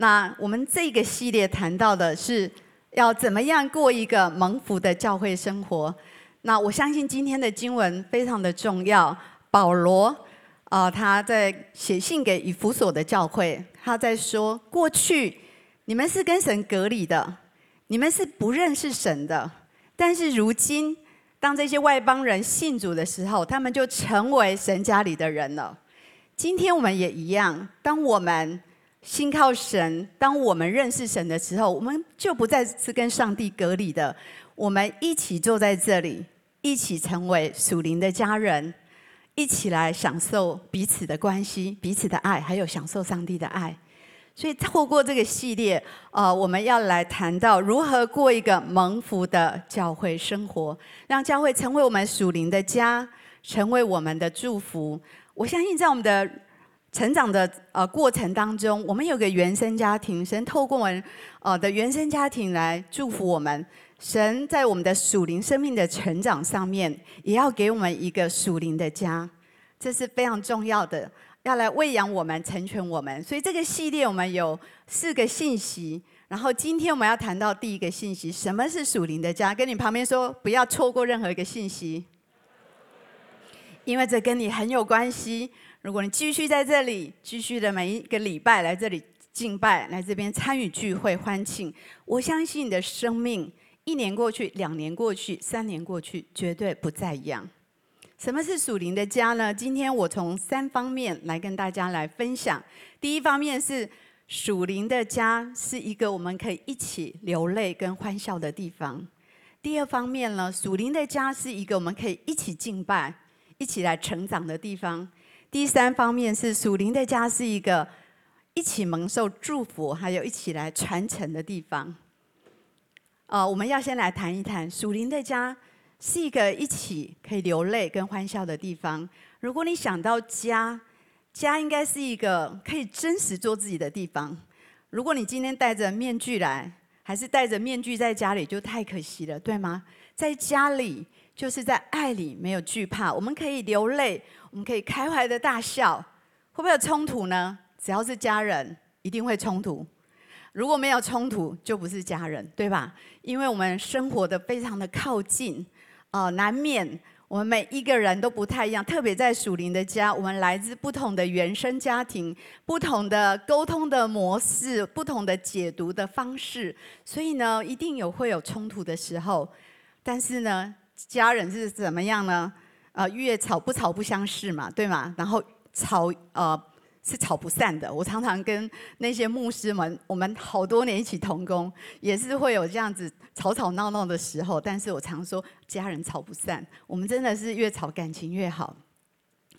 那我们这个系列谈到的是要怎么样过一个蒙福的教会生活。那我相信今天的经文非常的重要。保罗啊、他在写信给以弗所的教会，他在说：过去你们是跟神隔离的，你们是不认识神的。但是如今，当这些外邦人信主的时候，他们就成为神家里的人了。今天我们也一样，当我们信靠神，当我们认识神的时候，我们就不再是跟上帝隔离的。我们一起坐在这里，一起成为属灵的家人，一起来享受彼此的关系、彼此的爱，还有享受上帝的爱。所以，透过这个系列，呃，我们要来谈到如何过一个蒙福的教会生活，让教会成为我们属灵的家，成为我们的祝福。我相信，在我们的成长的呃过程当中，我们有个原生家庭，神透过我们呃的原生家庭来祝福我们。神在我们的属灵生命的成长上面，也要给我们一个属灵的家，这是非常重要的，要来喂养我们、成全我们。所以这个系列我们有四个信息，然后今天我们要谈到第一个信息：什么是属灵的家？跟你旁边说，不要错过任何一个信息，因为这跟你很有关系。如果你继续在这里，继续的每一个礼拜来这里敬拜，来这边参与聚会欢庆，我相信你的生命一年过去，两年过去，三年过去，绝对不再一样。什么是属灵的家呢？今天我从三方面来跟大家来分享。第一方面是属灵的家是一个我们可以一起流泪跟欢笑的地方。第二方面呢，属灵的家是一个我们可以一起敬拜、一起来成长的地方。第三方面是属灵的家是一个一起蒙受祝福，还有一起来传承的地方。呃，我们要先来谈一谈属灵的家是一个一起可以流泪跟欢笑的地方。如果你想到家，家应该是一个可以真实做自己的地方。如果你今天戴着面具来，还是戴着面具在家里，就太可惜了，对吗？在家里。就是在爱里没有惧怕，我们可以流泪，我们可以开怀的大笑，会不会有冲突呢？只要是家人，一定会冲突。如果没有冲突，就不是家人，对吧？因为我们生活的非常的靠近，呃，难免我们每一个人都不太一样。特别在属灵的家，我们来自不同的原生家庭，不同的沟通的模式，不同的解读的方式，所以呢，一定有会有冲突的时候。但是呢，家人是怎么样呢？啊，越吵不吵不相识嘛，对吗？然后吵呃是吵不散的。我常常跟那些牧师们，我们好多年一起同工，也是会有这样子吵吵闹闹的时候。但是我常说，家人吵不散，我们真的是越吵感情越好。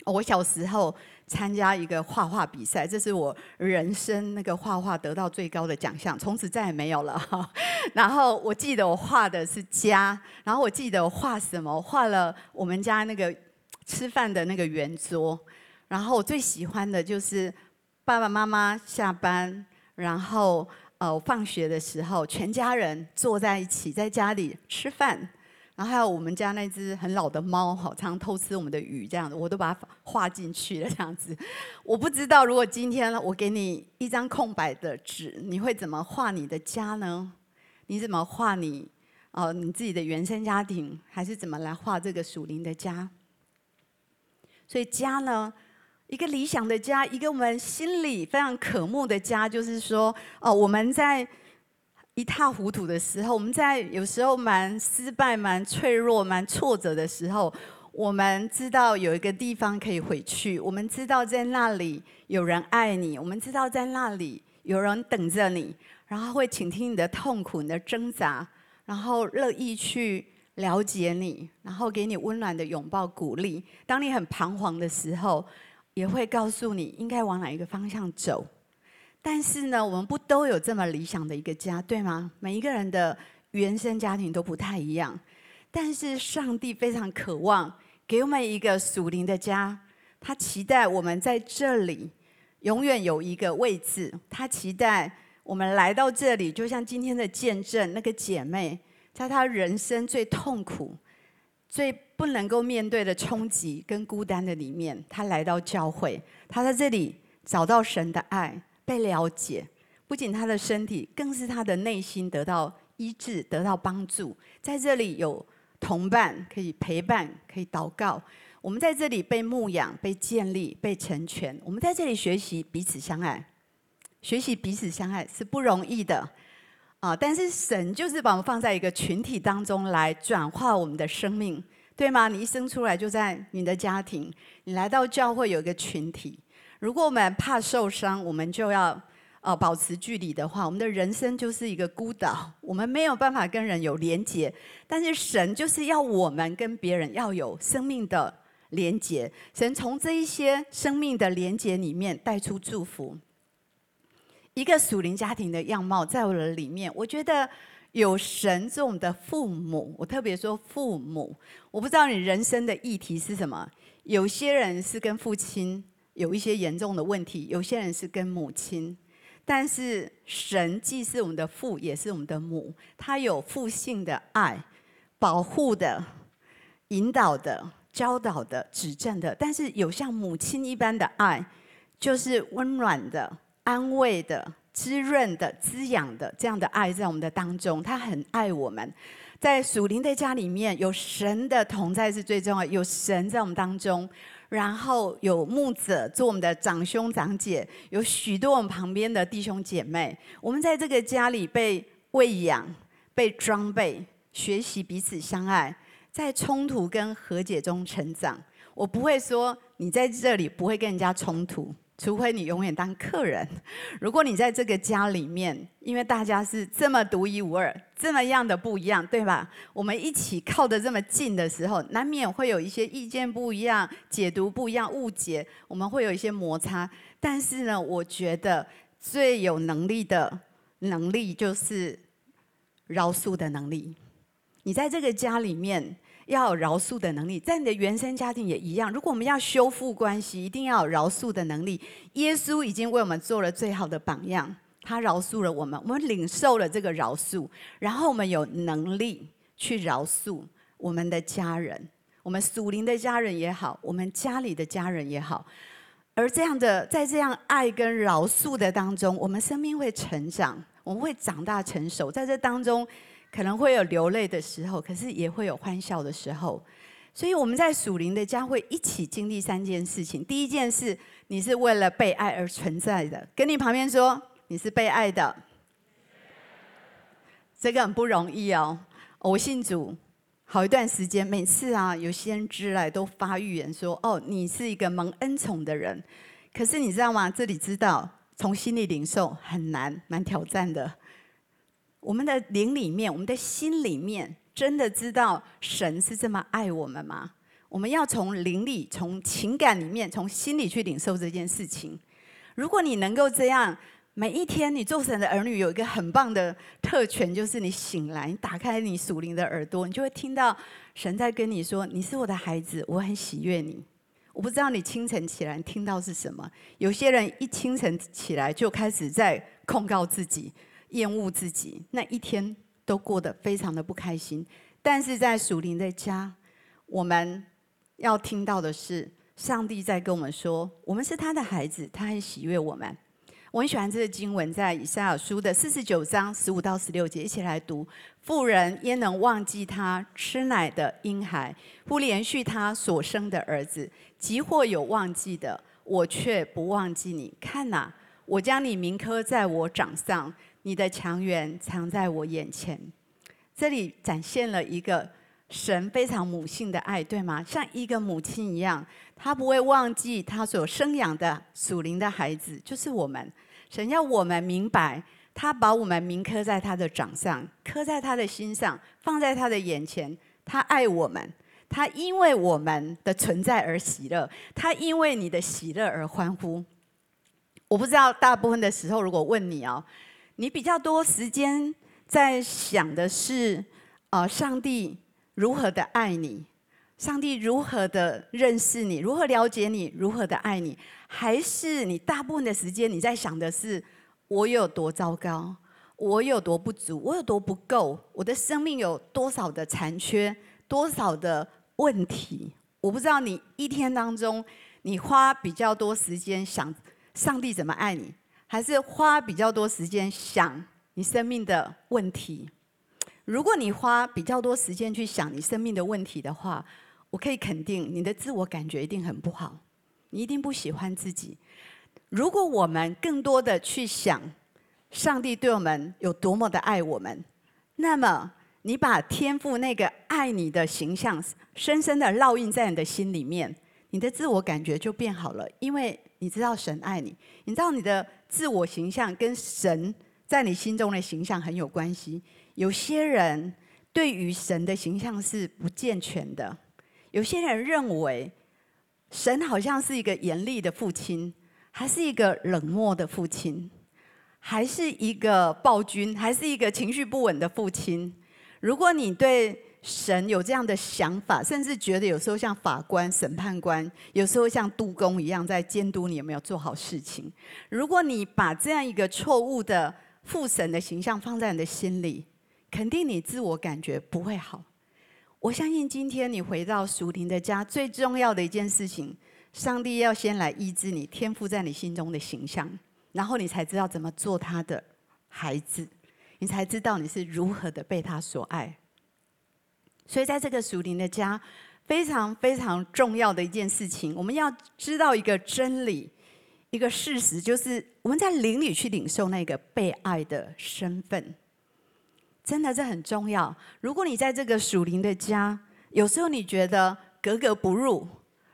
我小时候参加一个画画比赛，这是我人生那个画画得到最高的奖项，从此再也没有了。然后我记得我画的是家，然后我记得我画什么，画了我们家那个吃饭的那个圆桌。然后我最喜欢的就是爸爸妈妈下班，然后呃放学的时候，全家人坐在一起在家里吃饭。然后还有我们家那只很老的猫，好常偷吃我们的鱼，这样子我都把它画进去了，这样子。我不知道如果今天我给你一张空白的纸，你会怎么画你的家呢？你怎么画你哦你自己的原生家庭，还是怎么来画这个属灵的家？所以家呢，一个理想的家，一个我们心里非常渴慕的家，就是说哦我们在。一塌糊涂的时候，我们在有时候蛮失败、蛮脆弱、蛮挫折的时候，我们知道有一个地方可以回去。我们知道在那里有人爱你，我们知道在那里有人等着你，然后会倾听你的痛苦、你的挣扎，然后乐意去了解你，然后给你温暖的拥抱、鼓励。当你很彷徨的时候，也会告诉你应该往哪一个方向走。但是呢，我们不都有这么理想的一个家，对吗？每一个人的原生家庭都不太一样。但是上帝非常渴望给我们一个属灵的家，他期待我们在这里永远有一个位置。他期待我们来到这里，就像今天的见证，那个姐妹在她人生最痛苦、最不能够面对的冲击跟孤单的里面，她来到教会，她在这里找到神的爱。被了解，不仅他的身体，更是他的内心得到医治，得到帮助。在这里有同伴可以陪伴，可以祷告。我们在这里被牧养、被建立、被成全。我们在这里学习彼此相爱，学习彼此相爱是不容易的啊！但是神就是把我们放在一个群体当中来转化我们的生命，对吗？你一生出来就在你的家庭，你来到教会有一个群体。如果我们怕受伤，我们就要呃保持距离的话，我们的人生就是一个孤岛，我们没有办法跟人有连结。但是神就是要我们跟别人要有生命的。连结，神从这一些生命的连结里面带出祝福。一个属灵家庭的样貌，在我的里面，我觉得有神做我们的父母。我特别说父母，我不知道你人生的议题是什么。有些人是跟父亲有一些严重的问题，有些人是跟母亲。但是神既是我们的父，也是我们的母，他有父性的爱，保护的、引导的。教导的、指正的，但是有像母亲一般的爱，就是温暖的、安慰的、滋润的、滋养的这样的爱在我们的当中。他很爱我们，在属灵的家里面，有神的同在是最重要，有神在我们当中，然后有牧者做我们的长兄长姐，有许多我们旁边的弟兄姐妹，我们在这个家里被喂养、被装备，学习彼此相爱。在冲突跟和解中成长，我不会说你在这里不会跟人家冲突，除非你永远当客人。如果你在这个家里面，因为大家是这么独一无二，这么样的不一样，对吧？我们一起靠得这么近的时候，难免会有一些意见不一样、解读不一样、误解，我们会有一些摩擦。但是呢，我觉得最有能力的能力就是饶恕的能力。你在这个家里面要有饶恕的能力，在你的原生家庭也一样。如果我们要修复关系，一定要有饶恕的能力。耶稣已经为我们做了最好的榜样，他饶恕了我们，我们领受了这个饶恕，然后我们有能力去饶恕我们的家人，我们属灵的家人也好，我们家里的家人也好。而这样的，在这样爱跟饶恕的当中，我们生命会成长，我们会长大成熟，在这当中。可能会有流泪的时候，可是也会有欢笑的时候。所以我们在属灵的家会一起经历三件事情。第一件事，你是为了被爱而存在的，跟你旁边说，你是被爱的。这个很不容易哦。我信主好一段时间，每次啊有先知来都发预言说：“哦，你是一个蒙恩宠的人。”可是你知道吗？这里知道从心里领受很难，蛮挑战的。我们的灵里面，我们的心里面，真的知道神是这么爱我们吗？我们要从灵里、从情感里面、从心里去领受这件事情。如果你能够这样，每一天你做神的儿女，有一个很棒的特权，就是你醒来，你打开你属灵的耳朵，你就会听到神在跟你说：“你是我的孩子，我很喜悦你。”我不知道你清晨起来听到是什么？有些人一清晨起来就开始在控告自己。厌恶自己，那一天都过得非常的不开心。但是在属灵的家，我们要听到的是，上帝在跟我们说，我们是他的孩子，他很喜悦我们。我很喜欢这个经文，在以赛亚书的四十九章十五到十六节，一起来读：妇人焉能忘记她吃奶的婴孩，不怜恤他所生的儿子？即或有忘记的，我却不忘记你。看哪，我将你铭刻在我掌上。你的强援藏在我眼前，这里展现了一个神非常母性的爱，对吗？像一个母亲一样，他不会忘记他所生养的属灵的孩子，就是我们。神要我们明白，他把我们铭刻在他的掌上，刻在他的心上，放在他的眼前。他爱我们，他因为我们的存在而喜乐，他因为你的喜乐而欢呼。我不知道大部分的时候，如果问你哦。你比较多时间在想的是，啊，上帝如何的爱你，上帝如何的认识你，如何了解你，如何的爱你，还是你大部分的时间你在想的是我有多糟糕，我有多不足，我有多不够，我的生命有多少的残缺，多少的问题？我不知道你一天当中，你花比较多时间想上帝怎么爱你。还是花比较多时间想你生命的问题？如果你花比较多时间去想你生命的问题的话，我可以肯定你的自我感觉一定很不好，你一定不喜欢自己。如果我们更多的去想上帝对我们有多么的爱我们，那么你把天父那个爱你的形象深深的烙印在你的心里面，你的自我感觉就变好了，因为你知道神爱你，你知道你的自我形象跟神在你心中的形象很有关系。有些人对于神的形象是不健全的，有些人认为神好像是一个严厉的父亲。还是一个冷漠的父亲，还是一个暴君，还是一个情绪不稳的父亲。如果你对神有这样的想法，甚至觉得有时候像法官、审判官，有时候像督工一样在监督你有没有做好事情。如果你把这样一个错误的父神的形象放在你的心里，肯定你自我感觉不会好。我相信今天你回到属灵的家，最重要的一件事情。上帝要先来医治你天赋在你心中的形象，然后你才知道怎么做他的孩子，你才知道你是如何的被他所爱。所以，在这个属灵的家，非常非常重要的一件事情，我们要知道一个真理，一个事实，就是我们在灵里去领受那个被爱的身份。真的，这很重要。如果你在这个属灵的家，有时候你觉得格格不入。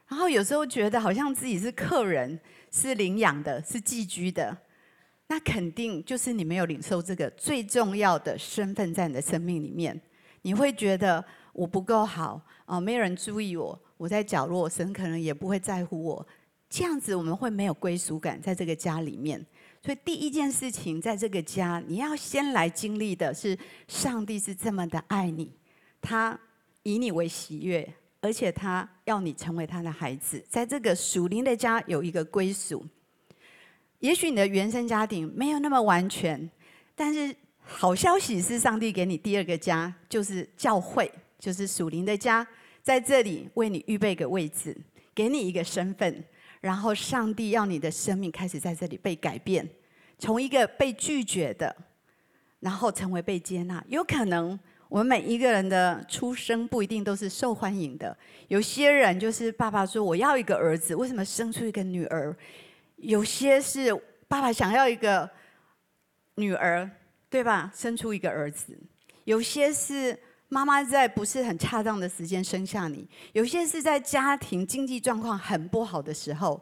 然后有时候觉得好像自己是客人，是领养的，是寄居的，那肯定就是你没有领受这个最重要的身份在你的生命里面。你会觉得我不够好啊，没有人注意我，我在角落，神可能也不会在乎我。这样子我们会没有归属感在这个家里面。所以第一件事情，在这个家你要先来经历的是，上帝是这么的爱你，他以你为喜悦。而且他要你成为他的孩子，在这个属灵的家有一个归属。也许你的原生家庭没有那么完全，但是好消息是，上帝给你第二个家，就是教会，就是属灵的家，在这里为你预备个位置，给你一个身份，然后上帝要你的生命开始在这里被改变，从一个被拒绝的，然后成为被接纳，有可能。我们每一个人的出生不一定都是受欢迎的。有些人就是爸爸说，我要一个儿子，为什么生出一个女儿？有些是爸爸想要一个女儿，对吧？生出一个儿子。有些是妈妈在不是很恰当的时间生下你。有些是在家庭经济状况很不好的时候，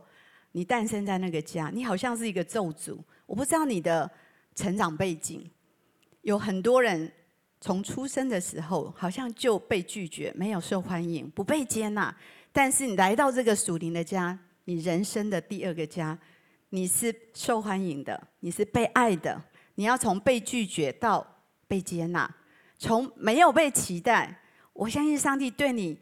你诞生在那个家，你好像是一个咒诅。我不知道你的成长背景，有很多人。从出生的时候，好像就被拒绝，没有受欢迎，不被接纳。但是你来到这个属灵的家，你人生的第二个家，你是受欢迎的，你是被爱的。你要从被拒绝到被接纳，从没有被期待。我相信上帝对你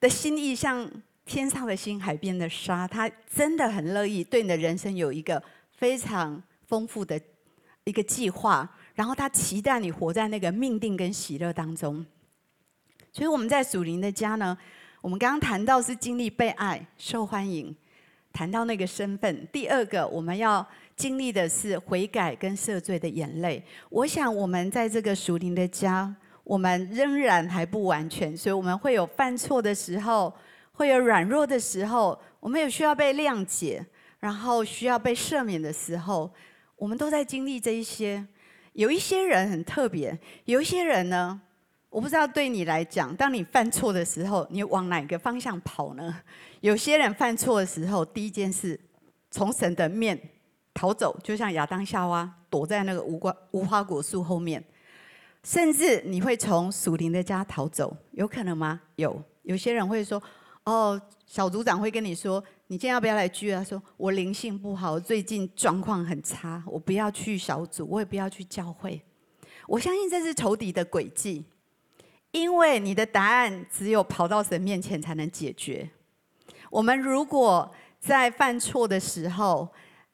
的心意像天上的星、海边的沙，他真的很乐意对你的人生有一个非常丰富的一个计划。然后他期待你活在那个命定跟喜乐当中，所以我们在属灵的家呢，我们刚刚谈到是经历被爱、受欢迎，谈到那个身份。第二个我们要经历的是悔改跟赦罪的眼泪。我想我们在这个属灵的家，我们仍然还不完全，所以我们会有犯错的时候，会有软弱的时候，我们有需要被谅解，然后需要被赦免的时候，我们都在经历这一些。有一些人很特别，有一些人呢，我不知道对你来讲，当你犯错的时候，你往哪个方向跑呢？有些人犯错的时候，第一件事从神的面逃走，就像亚当夏娃躲在那个无花无花果树后面，甚至你会从属灵的家逃走，有可能吗？有，有些人会说，哦，小组长会跟你说。你今天要不要来聚啊？说我灵性不好，最近状况很差，我不要去小组，我也不要去教会。我相信这是仇敌的诡计，因为你的答案只有跑到神面前才能解决。我们如果在犯错的时候，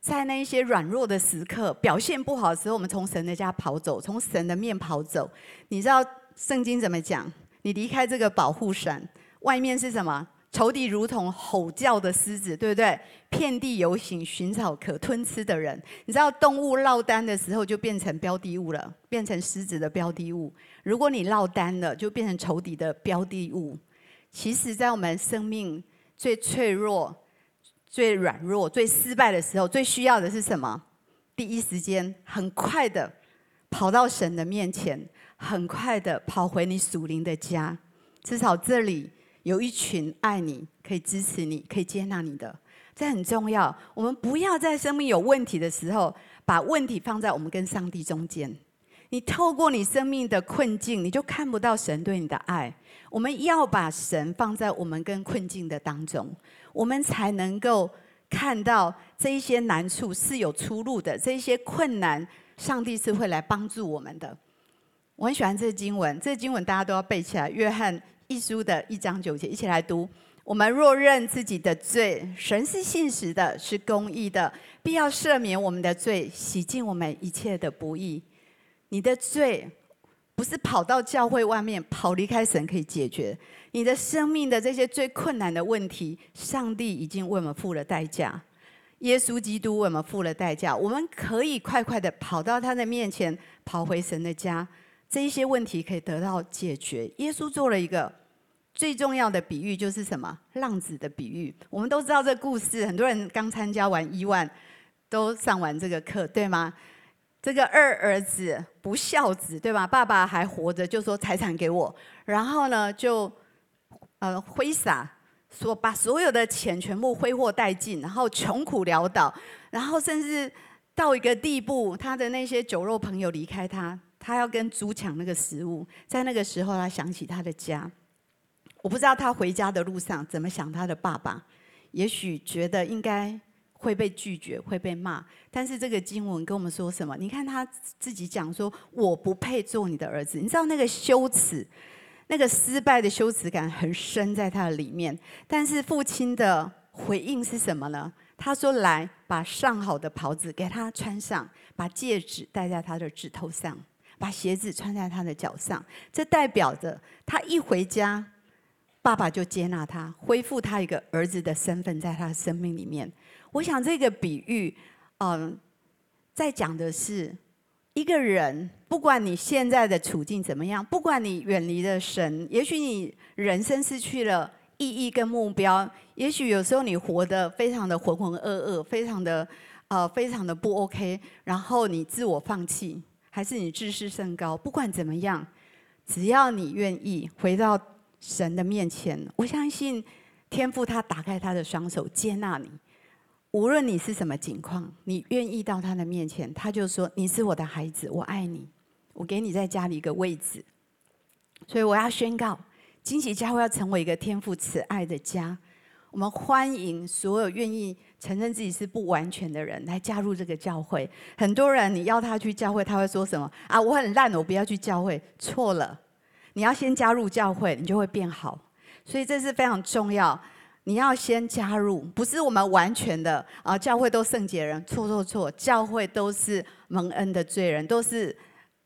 在那一些软弱的时刻，表现不好的时候，我们从神的家跑走，从神的面跑走。你知道圣经怎么讲？你离开这个保护伞，外面是什么？仇敌如同吼叫的狮子，对不对？遍地游行，寻找可吞吃的人。你知道，动物落单的时候就变成标的物了，变成狮子的标的物。如果你落单了，就变成仇敌的标的物。其实，在我们生命最脆弱、最软弱、最失败的时候，最需要的是什么？第一时间，很快的跑到神的面前，很快的跑回你属灵的家。至少这里有一群爱你、可以支持你、可以接纳你的，这很重要。我们不要在生命有问题的时候，把问题放在我们跟上帝中间。你透过你生命的困境，你就看不到神对你的爱。我们要把神放在我们跟困境的当中，我们才能够看到这一些难处是有出路的。这一些困难，上帝是会来帮助我们的。我很喜欢这个经文，这个经文大家都要背起来。约翰一书的一章九节，一起来读：我们若认自己的罪，神是信实的，是公义的，必要赦免我们的罪，洗净我们一切的不义。你的罪不是跑到教会外面跑离开神可以解决，你的生命的这些最困难的问题，上帝已经为我们付了代价。耶稣基督为我们付了代价，我们可以快快的跑到他的面前，跑回神的家，这一些问题可以得到解决。耶稣做了一个最重要的比喻，就是什么？浪子的比喻。我们都知道这故事，很多人刚参加完一万，都上完这个课，对吗？这个二儿子不孝子，对吧？爸爸还活着，就说财产给我，然后呢，就呃挥洒，说把所有的钱全部挥霍殆尽，然后穷苦潦倒，然后甚至到一个地步，他的那些酒肉朋友离开他，他要跟猪抢那个食物。在那个时候，他想起他的家。我不知道他回家的路上怎么想他的爸爸，也许觉得应该。会被拒绝，会被骂。但是这个经文跟我们说什么？你看他自己讲说：“我不配做你的儿子。”你知道那个羞耻，那个失败的羞耻感很深在他的里面。但是父亲的回应是什么呢？他说：“来，把上好的袍子给他穿上，把戒指戴在他的指头上，把鞋子穿在他的脚上。”这代表着他一回家，爸爸就接纳他，恢复他一个儿子的身份，在他的生命里面。我想这个比喻，嗯，在讲的是一个人，不管你现在的处境怎么样，不管你远离了神，也许你人生失去了意义跟目标，也许有时候你活得非常的浑浑噩噩，非常的呃，非常的不 OK，然后你自我放弃，还是你自视甚高，不管怎么样，只要你愿意回到神的面前，我相信天父他打开他的双手接纳你。无论你是什么情况，你愿意到他的面前，他就说：“你是我的孩子，我爱你，我给你在家里一个位置。”所以我要宣告，惊喜教会要成为一个天父慈爱的家。我们欢迎所有愿意承认自己是不完全的人来加入这个教会。很多人你要他去教会，他会说什么？啊，我很烂，我不要去教会。错了，你要先加入教会，你就会变好。所以这是非常重要。你要先加入，不是我们完全的啊，教会都圣洁人，错错错，教会都是蒙恩的罪人，都是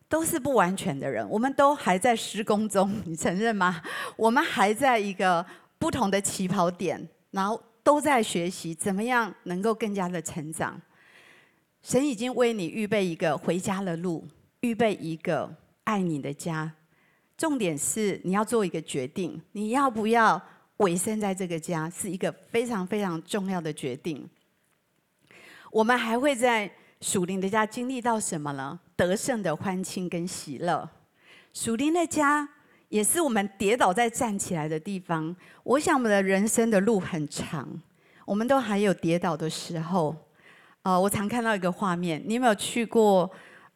都是不完全的人，我们都还在施工中，你承认吗？我们还在一个不同的起跑点，然后都在学习怎么样能够更加的成长。神已经为你预备一个回家的路，预备一个爱你的家。重点是你要做一个决定，你要不要？委身在这个家是一个非常非常重要的决定。我们还会在属灵的家经历到什么呢？得胜的欢庆跟喜乐。属灵的家也是我们跌倒再站起来的地方。我想我们的人生的路很长，我们都还有跌倒的时候。呃，我常看到一个画面，你有没有去过？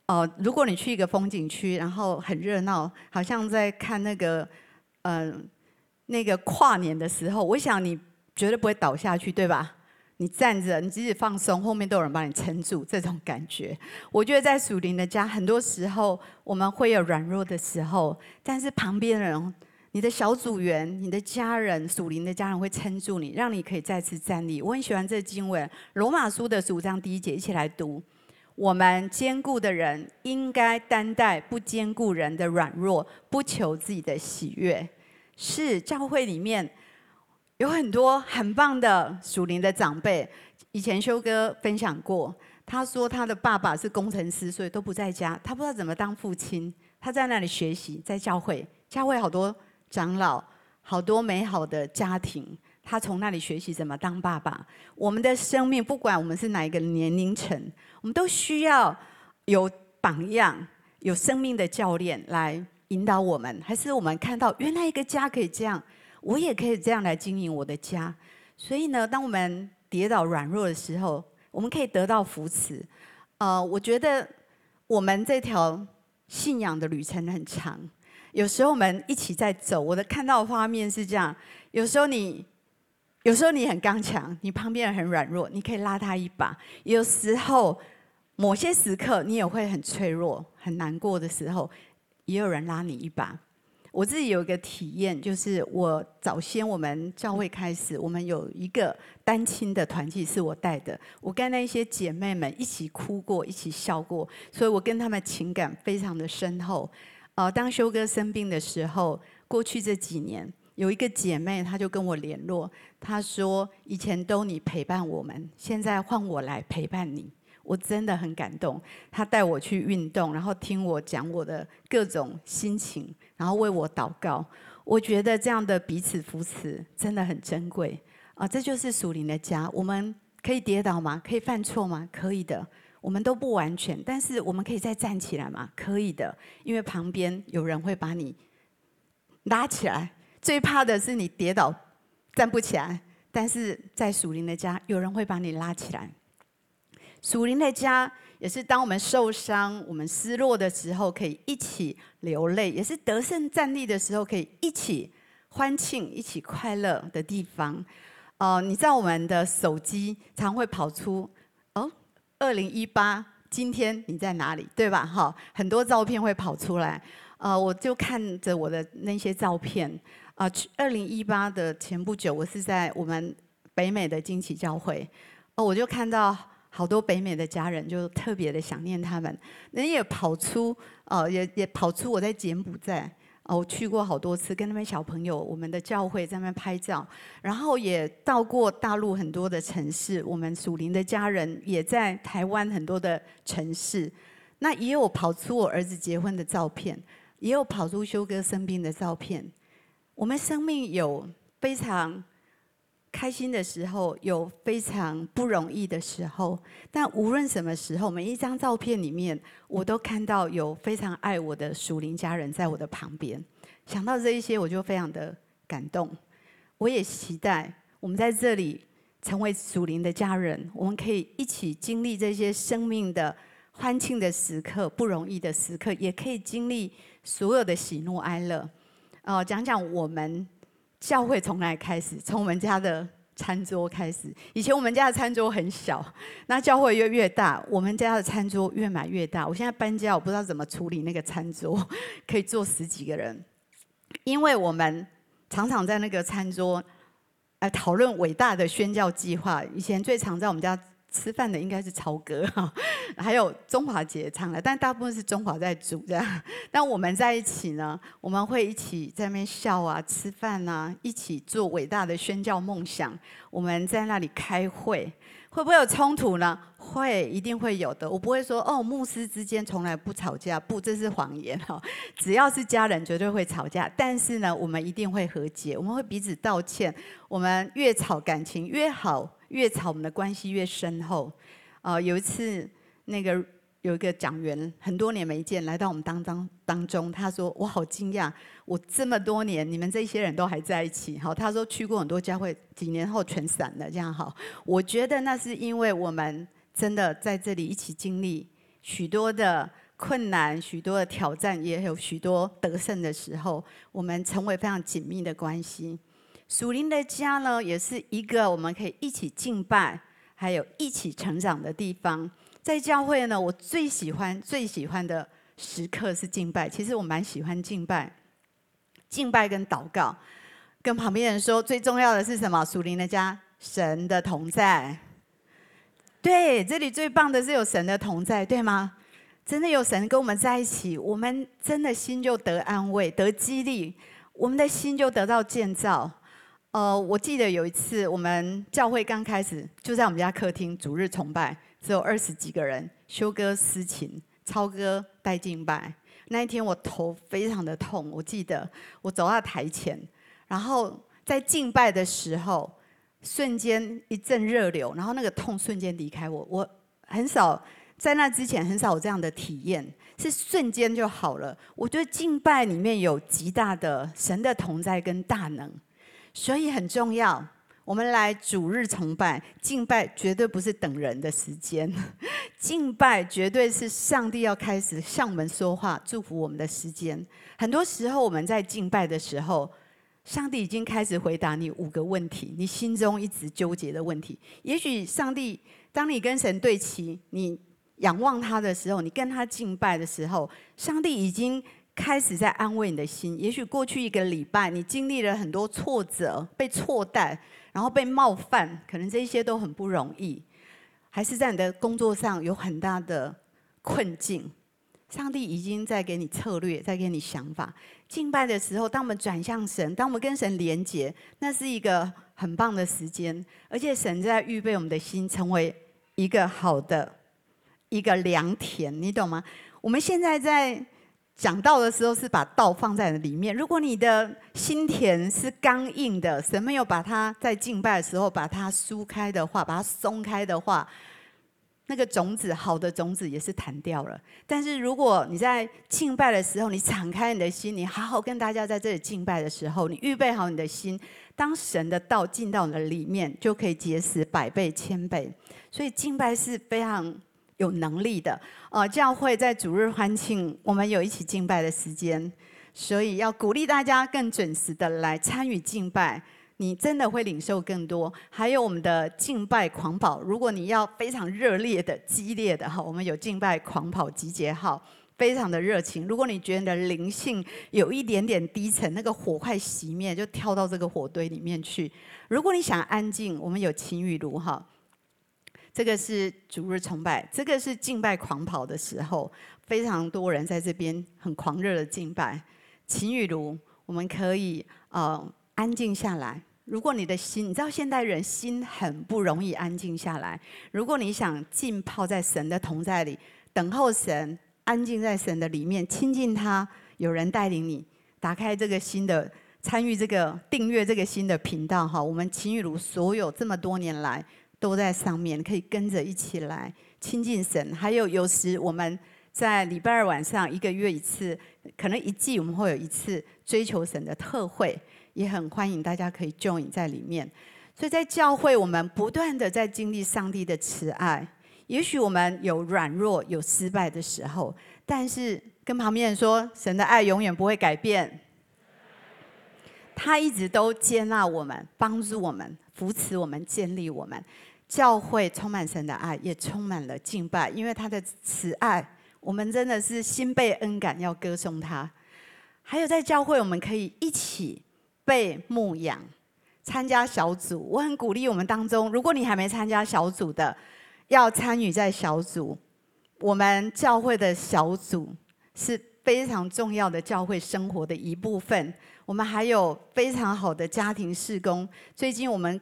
呃，如果你去一个风景区，然后很热闹，好像在看那个，嗯、那个跨年的时候，我想你绝对不会倒下去，对吧？你站着，你即使放松，后面都有人帮你撑住，这种感觉。我觉得在属灵的家，很多时候我们会有软弱的时候，但是旁边的人、你的小组员、你的家人、属灵的家人会撑住你，让你可以再次站立。我很喜欢这经文，《罗马书》的十五章第一节，一起来读：我们坚固的人应该担待不坚固人的软弱，不求自己的喜悦。是教会里面有很多很棒的属灵的长辈。以前修哥分享过，他说他的爸爸是工程师，所以都不在家，他不知道怎么当父亲。他在那里学习，在教会，教会好多长老，好多美好的家庭，他从那里学习怎么当爸爸。我们的生命，不管我们是哪一个年龄层，我们都需要有榜样，有生命的教练来引导我们，还是我们看到原来一个家可以这样，我也可以这样来经营我的家。所以呢，当我们跌倒软弱的时候，我们可以得到扶持。呃，我觉得我们这条信仰的旅程很长，有时候我们一起在走。我的看到的画面是这样：有时候你，有时候你很刚强，你旁边人很软弱，你可以拉他一把；有时候，某些时刻你也会很脆弱、很难过的时候，也有人拉你一把。我自己有一个体验，就是我早先我们教会开始，我们有一个单亲的团体是我带的，我跟那些姐妹们一起哭过，一起笑过，所以我跟他们情感非常的深厚。呃，当修哥生病的时候，过去这几年有一个姐妹，她就跟我联络，她说以前都你陪伴我们，现在换我来陪伴你。我真的很感动，她带我去运动，然后听我讲我的各种心情，然后为我祷告。我觉得这样的彼此扶持真的很珍贵啊！这就是属灵的家。我们可以跌倒吗？可以犯错吗？可以的。我们都不完全，但是我们可以再站起来吗？可以的。因为旁边有人会把你拉起来。最怕的是你跌倒站不起来，但是在属灵的家，有人会把你拉起来。属灵的家也是当我们受伤、我们失落的时候，可以一起流泪；也是得胜站立的时候，可以一起欢庆、一起快乐的地方。哦、呃，你知道我们的手机常会跑出哦，二零一八，今天你在哪里？对吧？哈，很多照片会跑出来。呃，我就看着我的那些照片。啊、呃，二零一八的前不久，我是在我们北美的惊奇教会。哦、我就看到。好多北美的家人就特别的想念他们，人也跑出，哦，也也跑出我在柬埔寨，哦，我去过好多次，跟他们小朋友，我们的教会在那边拍照，然后也到过大陆很多的城市，我们属灵的家人也在台湾很多的城市，那也有跑出我儿子结婚的照片，也有跑出修哥生病的照片，我们生命有非常。开心的时候，有非常不容易的时候，但无论什么时候，每一张照片里面，我都看到有非常爱我的属灵家人在我的旁边。想到这一些，我就非常的感动。我也期待我们在这里成为属灵的家人，我们可以一起经历这些生命的欢庆的时刻、不容易的时刻，也可以经历所有的喜怒哀乐。哦、讲讲我们。教会从哪开始？从我们家的餐桌开始。以前我们家的餐桌很小，那教会越越大，我们家的餐桌越买越大。我现在搬家，我不知道怎么处理那个餐桌，可以坐十几个人。因为我们常常在那个餐桌，来讨论伟大的宣教计划。以前最常在我们家。吃饭的应该是超哥哈，还有中华姐唱的，但大部分是中华在煮这样。但我们在一起呢，我们会一起在那边笑啊，吃饭啊，一起做伟大的宣教梦想。我们在那里开会，会不会有冲突呢？会，一定会有的。我不会说哦，牧师之间从来不吵架，不，这是谎言 哈。只要是家人，绝对会吵架。但是呢，我们一定会和解，我们会彼此道歉。我们越吵，感情越好。越吵，我们的关系越深厚。哦、呃，有一次，那个有一个讲员，很多年没见，来到我们当当当中，他说：“我好惊讶，我这么多年，你们这些人都还在一起。”好，他说去过很多教会，几年后全散了，这样好。我觉得那是因为我们真的在这里一起经历许多的困难、许多的挑战，也有许多得胜的时候，我们成为非常紧密的关系。属灵的家呢，也是一个我们可以一起敬拜，还有一起成长的地方。在教会呢，我最喜欢、最喜欢的时刻是敬拜。其实我蛮喜欢敬拜，敬拜跟祷告。跟旁边人说，最重要的是什么？属灵的家，神的同在。对，这里最棒的是有神的同在，对吗？真的有神跟我们在一起，我们真的心就得安慰、得激励，我们的心就得到建造。呃，我记得有一次我们教会刚开始就在我们家客厅主日崇拜，只有二十几个人，修哥司琴，超哥带敬拜。那一天我头非常的痛，我记得我走到台前，然后在敬拜的时候，瞬间一阵热流，然后那个痛瞬间离开我。我很少在那之前很少有这样的体验，是瞬间就好了。我觉得敬拜里面有极大的神的同在跟大能，所以很重要。我们来主日崇拜，敬拜绝对不是等人的时间，敬拜绝对是上帝要开始向我们说话、祝福我们的时间。很多时候我们在敬拜的时候，上帝已经开始回答你五个问题，你心中一直纠结的问题。也许上帝，当你跟神对齐，你仰望他的时候，你跟他敬拜的时候，上帝已经。开始在安慰你的心。也许过去一个礼拜，你经历了很多挫折，被错待，然后被冒犯，可能这些都很不容易。还是在你的工作上有很大的困境，上帝已经在给你策略，在给你想法。敬拜的时候，当我们转向神，当我们跟神连结，那是一个很棒的时间。而且神在预备我们的心，成为一个好的一个良田，你懂吗？我们现在在。讲道的时候是把道放在里面。如果你的心田是刚硬的，神没有把它在敬拜的时候把它疏开的话，把它松开的话，那个种子好的种子也是弹掉了。但是如果你在敬拜的时候，你敞开你的心，你好好跟大家在这里敬拜的时候，你预备好你的心，当神的道进到你的里面，就可以结实百倍千倍。所以敬拜是非常。有能力的，呃，教会在主日欢庆，我们有一起敬拜的时间，所以要鼓励大家更准时的来参与敬拜，你真的会领受更多。还有我们的敬拜狂跑，如果你要非常热烈的、激烈的哈，我们有敬拜狂跑集结号，非常的热情。如果你觉得灵性有一点点低沉，那个火快熄灭，就跳到这个火堆里面去。如果你想安静，我们有晴雨炉哈。这个是主日崇拜，这个是敬拜狂跑的时候，非常多人在这边很狂热的敬拜。晴雨炉，我们可以呃安静下来。如果你的心，你知道现代人心很不容易安静下来。如果你想浸泡在神的同在里，等候神，安静在神的里面，亲近他，有人带领你，打开这个新的，参与这个订阅这个新的频道哈。我们秦雨炉所有这么多年来。都在上面，可以跟着一起来亲近神。还有有时我们在礼拜二晚上一个月一次，可能一季我们会有一次追求神的特会，也很欢迎大家可以 join 在里面。所以在教会，我们不断的在经历上帝的慈爱。也许我们有软弱、有失败的时候，但是跟旁边人说，神的爱永远不会改变，他一直都接纳我们，帮助我们。扶持我们，建立我们，教会充满神的爱，也充满了敬拜，因为他的慈爱，我们真的是心被恩感，要歌颂他。还有在教会，我们可以一起被牧养，参加小组。我很鼓励我们当中，如果你还没参加小组的，要参与在小组。我们教会的小组是非常重要的教会生活的一部分。我们还有非常好的家庭事工。最近我们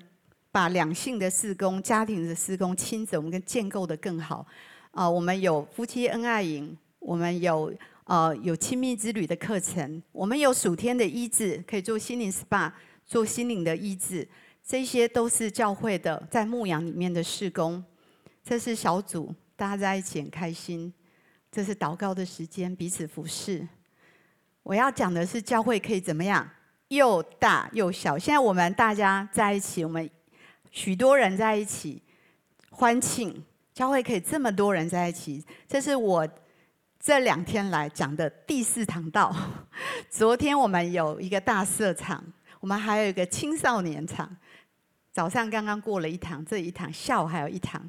把两性的事工、家庭的事工、亲子，我们跟建构得更好。啊，我们有夫妻恩爱营，我们有呃有亲密之旅的课程，我们有暑天的医治，可以做心灵 SPA，做心灵的医治，这些都是教会的在牧养里面的事工。这是小组，大家在一起很开心。这是祷告的时间，彼此服侍。我要讲的是教会可以怎么样？又大又小。现在我们大家在一起，我们许多人在一起欢庆，教会可以这么多人在一起。这是我这两天来讲的第四堂道。昨天我们有一个大社场，我们还有一个青少年场。早上刚刚过了一堂，这一堂下午还有一堂。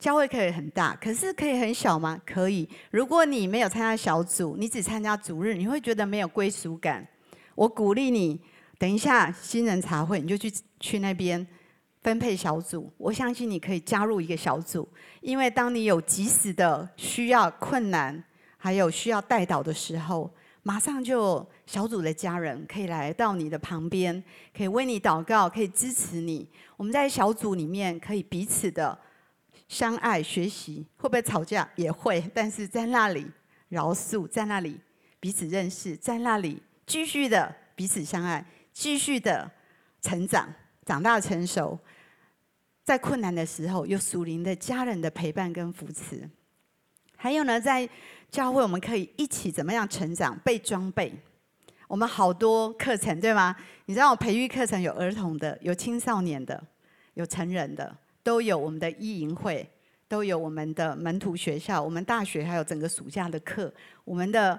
教会可以很大，可是可以很小吗？可以。如果你没有参加小组，你只参加主日，你会觉得没有归属感。我鼓励你，等一下新人茶会，你就去去那边分配小组。我相信你可以加入一个小组，因为当你有即时的需要、困难，还有需要代祷的时候，马上就小组的家人可以来到你的旁边，可以为你祷告，可以支持你。我们在小组里面可以彼此的相爱学习，会不会吵架？也会，但是在那里饶恕，在那里彼此认识，在那里继续的彼此相爱，继续的成长，长大成熟。在困难的时候，有属灵的家人的陪伴跟扶持。还有呢，在教会我们可以一起怎么样成长，被装备。我们好多课程，对吗？你知道，我培育课程有儿童的，有青少年的，有成人的，都有我们的一营会，都有我们的门徒学校，我们大学还有整个暑假的课。我们的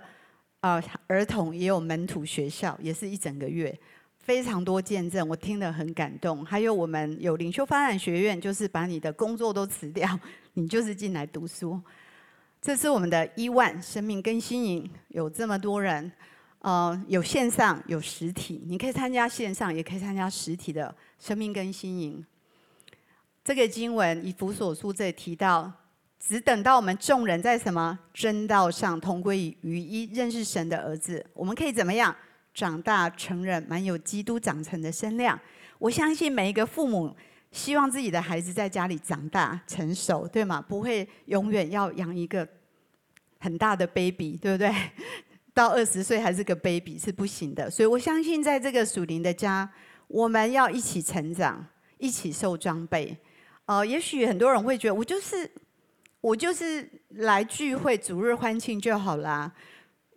呃儿童也有门徒学校，也是一整个月，非常多见证，我听得很感动。还有我们有领袖发展学院，就是把你的工作都辞掉，你就是进来读书。这是我们的一万生命更新营，有这么多人，呃，有线上有实体，你可以参加线上，也可以参加实体的生命更新营。这个经文以弗所书这里提到，只等到我们众人在什么真道上同归于一，认识神的儿子，我们可以怎么样长大成人，蛮有基督长成的身量。我相信每一个父母。希望自己的孩子在家里长大成熟，对吗？不会永远要养一个很大的 baby，对不对？到二十岁还是个 baby 是不行的。所以我相信，在这个属灵的家，我们要一起成长，一起受装备。呃，也许很多人会觉得，我就是我就是来聚会、主日欢庆就好啦。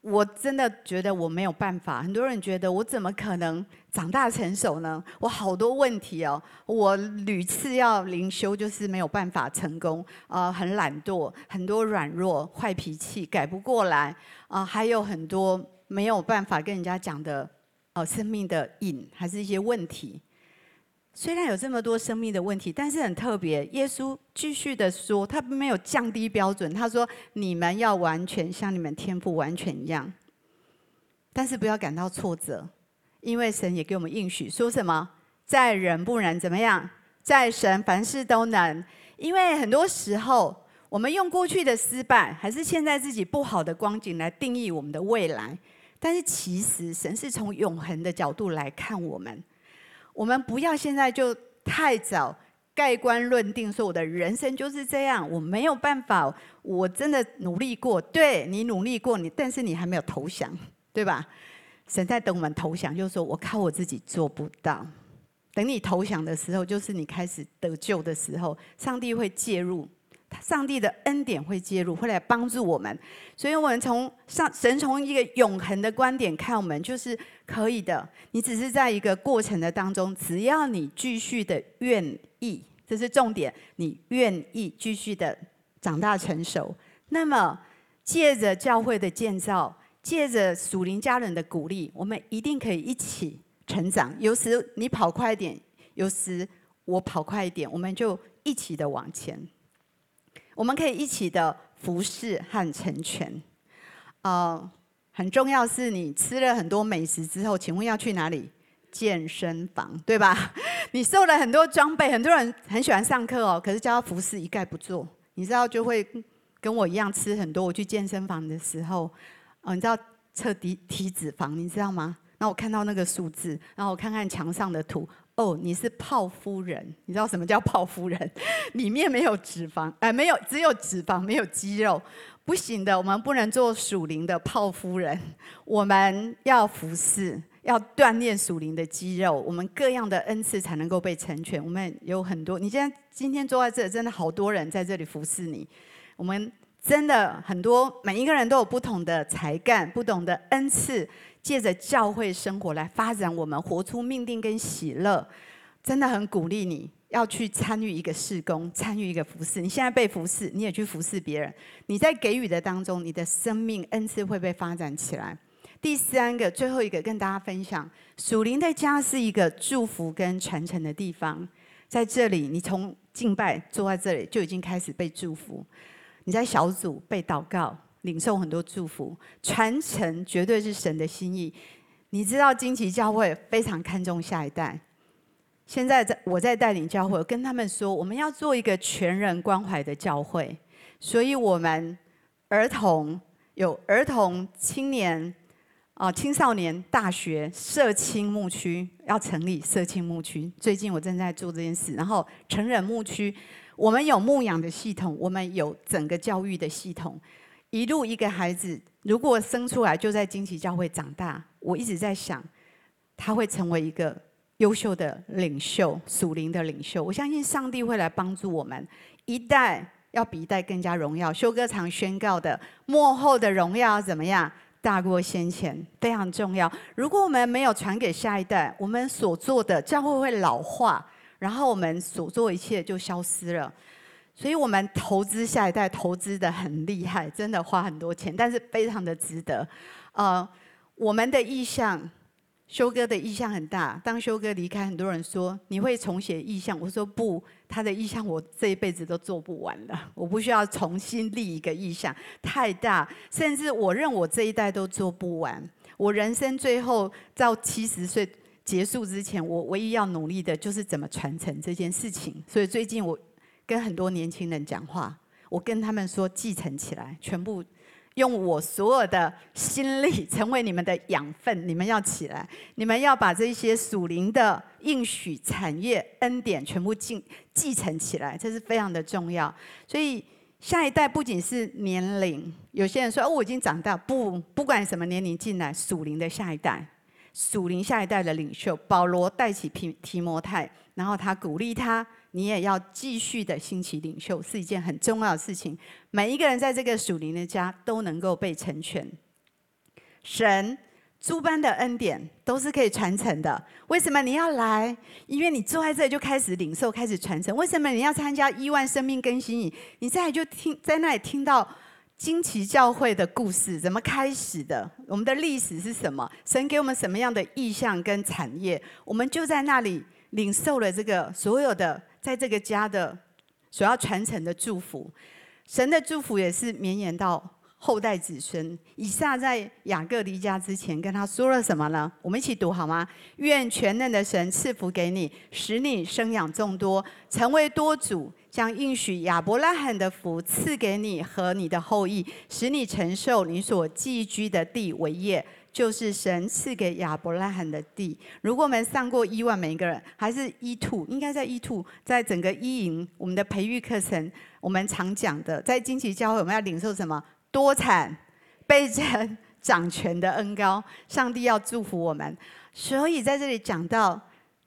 我真的觉得我没有办法。很多人觉得我怎么可能长大成熟呢？我好多问题哦，我屡次要灵修，就是没有办法成功。呃，很懒惰，很多软弱、坏脾气，改不过来。啊、呃，还有很多没有办法跟人家讲的，呃，生命的瘾，还是一些问题。虽然有这么多生命的问题，但是很特别。耶稣继续的说，他没有降低标准。他说：“你们要完全像你们天父完全一样。”但是不要感到挫折，因为神也给我们应许，说什么？在人不能怎么样，在神凡事都能。因为很多时候，我们用过去的失败，还是现在自己不好的光景来定义我们的未来。但是其实，神是从永恒的角度来看我们。我们不要现在就太早盖棺论定，说我的人生就是这样，我没有办法，我真的努力过，对，你努力过，你但是你还没有投降，对吧？神在等我们投降，就是说我靠我自己做不到。等你投降的时候，就是你开始得救的时候，上帝会介入。上帝的恩典会介入，会来帮助我们，所以我们从上神从一个永恒的观点看我们，就是可以的。你只是在一个过程的当中，只要你继续的愿意，这是重点，你愿意继续的长大成熟，那么借着教会的建造，借着属灵家人的鼓励，我们一定可以一起成长。有时你跑快一点，有时我跑快一点，我们就一起的往前。我们可以一起的服侍和成全，呃，很重要是你吃了很多美食之后，请问要去哪里？健身房，对吧？你受了很多装备，很多人很喜欢上课哦，可是叫他服侍一概不做，你知道就会跟我一样吃很多。我去健身房的时候，哦，你知道测体体脂肪，你知道吗？然后我看到那个数字，然后我看看墙上的图。哦，你是泡夫人，你知道什么叫泡夫人？里面没有脂肪，哎，没有，只有脂肪，没有肌肉，不行的。我们不能做属灵的泡夫人，我们要服侍，要锻炼属灵的肌肉，我们各样的恩赐才能够被成全。我们有很多，你现在今天坐在这，真的好多人在这里服侍你。我们真的很多，每一个人都有不同的才干，不同的恩赐。借着教会生活来发展，我们活出命定跟喜乐，真的很鼓励你要去参与一个事工，参与一个服侍。你现在被服侍，你也去服侍别人。你在给予的当中，你的生命恩赐会被发展起来。第三个，最后一个跟大家分享，属灵的家是一个祝福跟传承的地方。在这里，你从敬拜坐在这里就已经开始被祝福。你在小组被祷告。领受很多祝福，传承绝对是神的心意。你知道金旗教会非常看重下一代。现在在我在带领教会，跟他们说，我们要做一个全人关怀的教会。所以，我们儿童有儿童、青年啊，青少年、大学、社青牧区要成立社青牧区。最近我正在做这件事。然后成人牧区，我们有牧养的系统，我们有整个教育的系统。一路一个孩子，如果生出来就在惊奇教会长大，我一直在想，他会成为一个优秀的领袖，属灵的领袖。我相信上帝会来帮助我们，一代要比一代更加荣耀。修哥常宣告的，末后的荣耀怎么样？大过先前，非常重要。如果我们没有传给下一代，我们所做的教会会老化，然后我们所做一切就消失了。所以我们投资下一代，投资的很厉害，真的花很多钱，但是非常的值得。呃，我们的意向，修哥的意向很大。当修哥离开，很多人说你会重写意向，我说不，他的意向我这一辈子都做不完了，我不需要重新立一个意向，太大，甚至我认我这一代都做不完。我人生最后到七十岁结束之前，我唯一要努力的就是怎么传承这件事情。所以最近我。跟很多年轻人讲话，我跟他们说继承起来，全部用我所有的心力成为你们的养分。你们要起来，你们要把这些属灵的应许、产业、恩典全部继继承起来，这是非常的重要。所以下一代不仅是年龄，有些人说哦，我已经长大，不，不管什么年龄进来，属灵的下一代，属灵下一代的领袖，保罗带起提提摩太，然后他鼓励他。你也要继续的兴起领袖，是一件很重要的事情。每一个人在这个属灵的家都能够被成全。神诸般的恩典都是可以传承的。为什么你要来？因为你坐在这里就开始领受，开始传承。为什么你要参加亿万生命更新营？你在就听在那里听到惊奇教会的故事，怎么开始的？我们的历史是什么？神给我们什么样的意向跟产业？我们就在那里领受了这个所有的。在这个家的所要传承的祝福，神的祝福也是绵延到后代子孙。以下在雅各离家之前跟他说了什么呢？我们一起读好吗？愿全能的神赐福给你，使你生养众多，成为多主，将应许亚伯拉罕的福赐给你和你的后裔，使你承受你所寄居的地为业。就是神赐给亚伯拉罕的地。如果我们上过一万，每一个人还是一兔，应该在一兔，在整个一营我们的培育课程，我们常讲的，在惊奇教会我们要领受什么？多产、倍增、掌权的恩膏。上帝要祝福我们，所以在这里讲到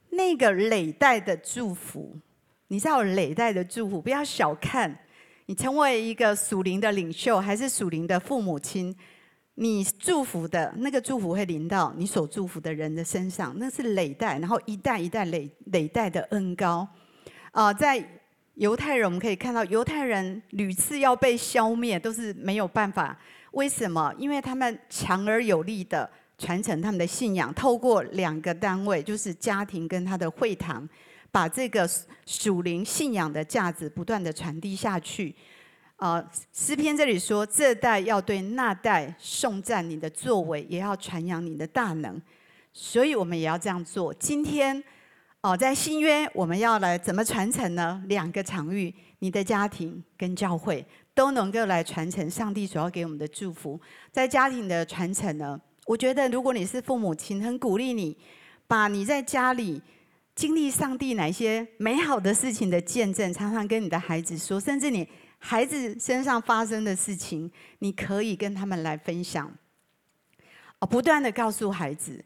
那个累代的祝福，你知道累代的祝福，不要小看，你成为一个属灵的领袖，还是属灵的父母亲。你祝福的那个祝福会临到你所祝福的人的身上，那是累代，然后一代一代累累代的恩膏。啊、呃，在犹太人我们可以看到，犹太人屡次要被消灭都是没有办法。为什么？因为他们强而有力的传承他们的信仰，透过两个单位，就是家庭跟他的会堂，把这个属灵信仰的价值不断的传递下去。啊，诗篇这里说，这代要对那代颂赞你的作为，也要传扬你的大能，所以我们也要这样做。今天，哦，在新约，我们要来怎么传承呢？两个场域，你的家庭跟教会都能够来传承上帝所要给我们的祝福。在家庭的传承呢，我觉得如果你是父母亲，很鼓励你，把你在家里经历上帝哪些美好的事情的见证，常常跟你的孩子说，甚至你。孩子身上发生的事情，你可以跟他们来分享，哦，不断的告诉孩子，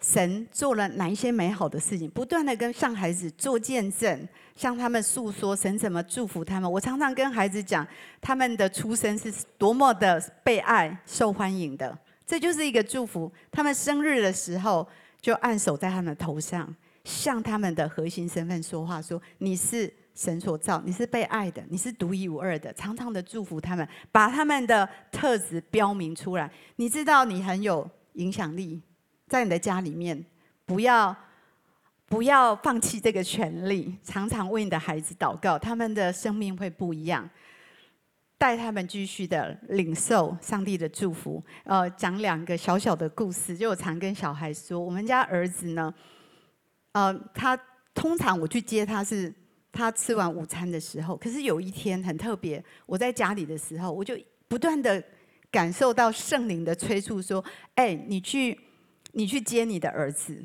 神做了哪一些美好的事情，不断的跟向孩子做见证，向他们诉说神怎么祝福他们。我常常跟孩子讲，他们的出生是多么的被爱、受欢迎的，这就是一个祝福。他们生日的时候，就按手在他们头上，向他们的核心身份说话，说你是。神所造，你是被爱的，你是独一无二的，常常的祝福他们，把他们的特质标明出来。你知道你很有影响力，在你的家里面，不要不要放弃这个权利，常常为你的孩子祷告，他们的生命会不一样，带他们继续的领受上帝的祝福。呃，讲两个小小的故事，就我常跟小孩说，我们家儿子呢，呃，他通常我去接他是。他吃完午餐的时候，可是有一天很特别，我在家里的时候，我就不断的感受到圣灵的催促，说：“哎，你去，你去接你的儿子。”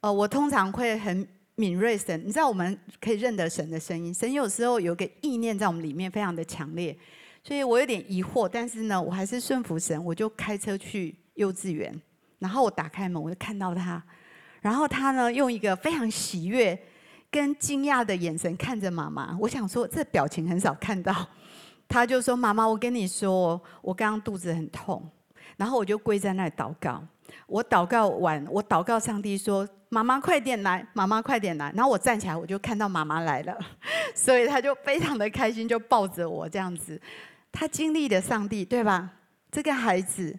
呃，我通常会很敏锐神，你知道我们可以认得神的声音，神有时候有个意念在我们里面非常的强烈，所以我有点疑惑，但是呢，我还是顺服神，我就开车去幼稚园，然后我打开门，我就看到他，然后他呢用一个非常喜悦跟惊讶的眼神看着妈妈，我想说这表情很少看到。他就说：“妈妈，我跟你说，我刚刚肚子很痛，然后我就跪在那里祷告。我祷告完，我祷告上帝说：‘妈妈快点来，妈妈快点来。’然后我站起来，我就看到妈妈来了，所以他就非常的开心，就抱着我这样子。他经历的上帝，对吧？这个孩子